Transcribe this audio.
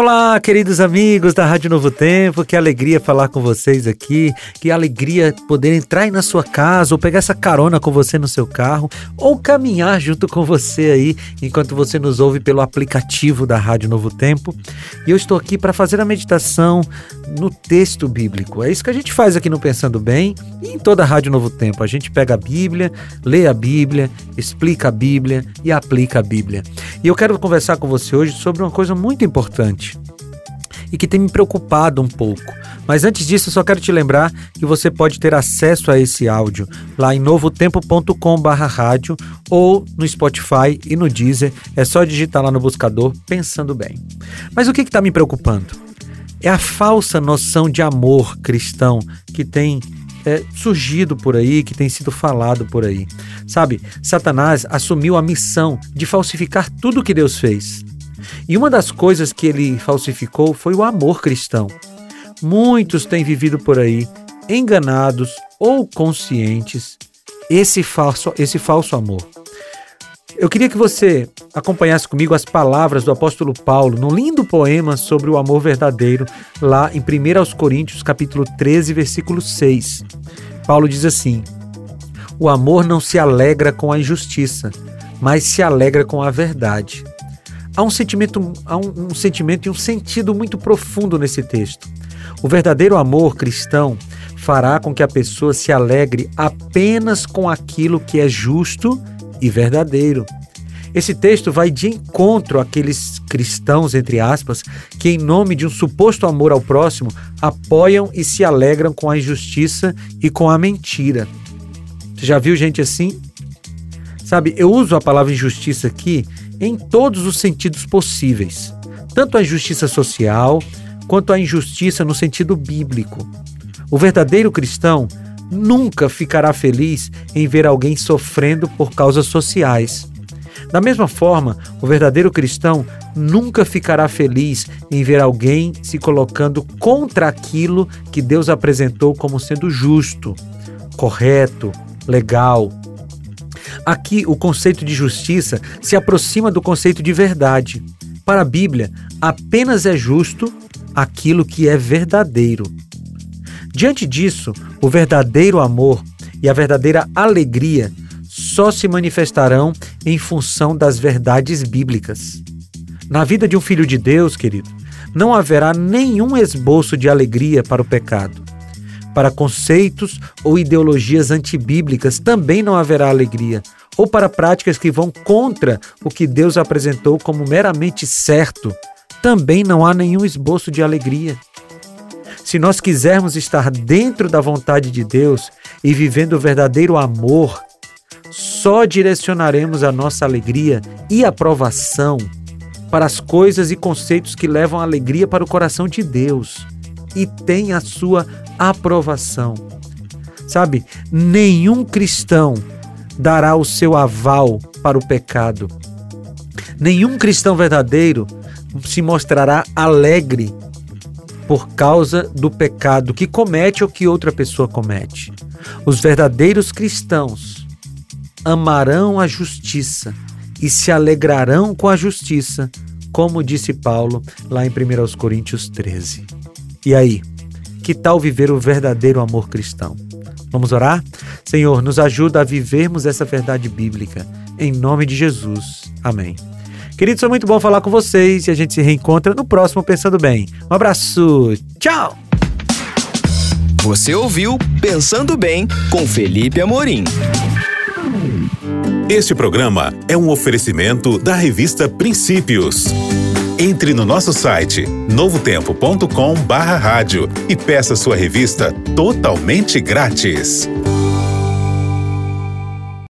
Olá, queridos amigos da Rádio Novo Tempo, que alegria falar com vocês aqui, que alegria poder entrar aí na sua casa ou pegar essa carona com você no seu carro ou caminhar junto com você aí enquanto você nos ouve pelo aplicativo da Rádio Novo Tempo. E eu estou aqui para fazer a meditação no texto bíblico. É isso que a gente faz aqui no Pensando Bem e em toda a Rádio Novo Tempo. A gente pega a Bíblia, lê a Bíblia, explica a Bíblia e aplica a Bíblia. E eu quero conversar com você hoje sobre uma coisa muito importante e que tem me preocupado um pouco. Mas antes disso, eu só quero te lembrar que você pode ter acesso a esse áudio lá em novotempo.com/rádio ou no Spotify e no Deezer. É só digitar lá no buscador Pensando Bem. Mas o que está me preocupando? É a falsa noção de amor cristão que tem é, surgido por aí, que tem sido falado por aí. Sabe, Satanás assumiu a missão de falsificar tudo que Deus fez. E uma das coisas que ele falsificou foi o amor cristão. Muitos têm vivido por aí enganados ou conscientes esse falso, esse falso amor. Eu queria que você acompanhasse comigo as palavras do apóstolo Paulo no lindo poema sobre o amor verdadeiro, lá em 1 aos Coríntios, capítulo 13, versículo 6. Paulo diz assim: O amor não se alegra com a injustiça, mas se alegra com a verdade. Há um sentimento, há um, um sentimento e um sentido muito profundo nesse texto. O verdadeiro amor cristão fará com que a pessoa se alegre apenas com aquilo que é justo e verdadeiro. Esse texto vai de encontro àqueles cristãos, entre aspas, que, em nome de um suposto amor ao próximo, apoiam e se alegram com a injustiça e com a mentira. Você já viu gente assim? Sabe, eu uso a palavra injustiça aqui em todos os sentidos possíveis, tanto a injustiça social quanto a injustiça no sentido bíblico. O verdadeiro cristão nunca ficará feliz em ver alguém sofrendo por causas sociais. Da mesma forma, o verdadeiro cristão nunca ficará feliz em ver alguém se colocando contra aquilo que Deus apresentou como sendo justo, correto, legal, Aqui, o conceito de justiça se aproxima do conceito de verdade. Para a Bíblia, apenas é justo aquilo que é verdadeiro. Diante disso, o verdadeiro amor e a verdadeira alegria só se manifestarão em função das verdades bíblicas. Na vida de um filho de Deus, querido, não haverá nenhum esboço de alegria para o pecado. Para conceitos ou ideologias antibíblicas também não haverá alegria, ou para práticas que vão contra o que Deus apresentou como meramente certo, também não há nenhum esboço de alegria. Se nós quisermos estar dentro da vontade de Deus e vivendo o verdadeiro amor, só direcionaremos a nossa alegria e aprovação para as coisas e conceitos que levam alegria para o coração de Deus e tem a sua aprovação. Sabe, nenhum cristão dará o seu aval para o pecado. Nenhum cristão verdadeiro se mostrará alegre por causa do pecado que comete ou que outra pessoa comete. Os verdadeiros cristãos amarão a justiça e se alegrarão com a justiça, como disse Paulo lá em 1 Coríntios 13. E aí, que tal viver o verdadeiro amor cristão? Vamos orar? Senhor, nos ajuda a vivermos essa verdade bíblica. Em nome de Jesus. Amém. Queridos, foi muito bom falar com vocês e a gente se reencontra no próximo Pensando Bem. Um abraço. Tchau. Você ouviu Pensando Bem com Felipe Amorim. Este programa é um oferecimento da revista Princípios. Entre no nosso site novotempo.com/rádio e peça sua revista totalmente grátis.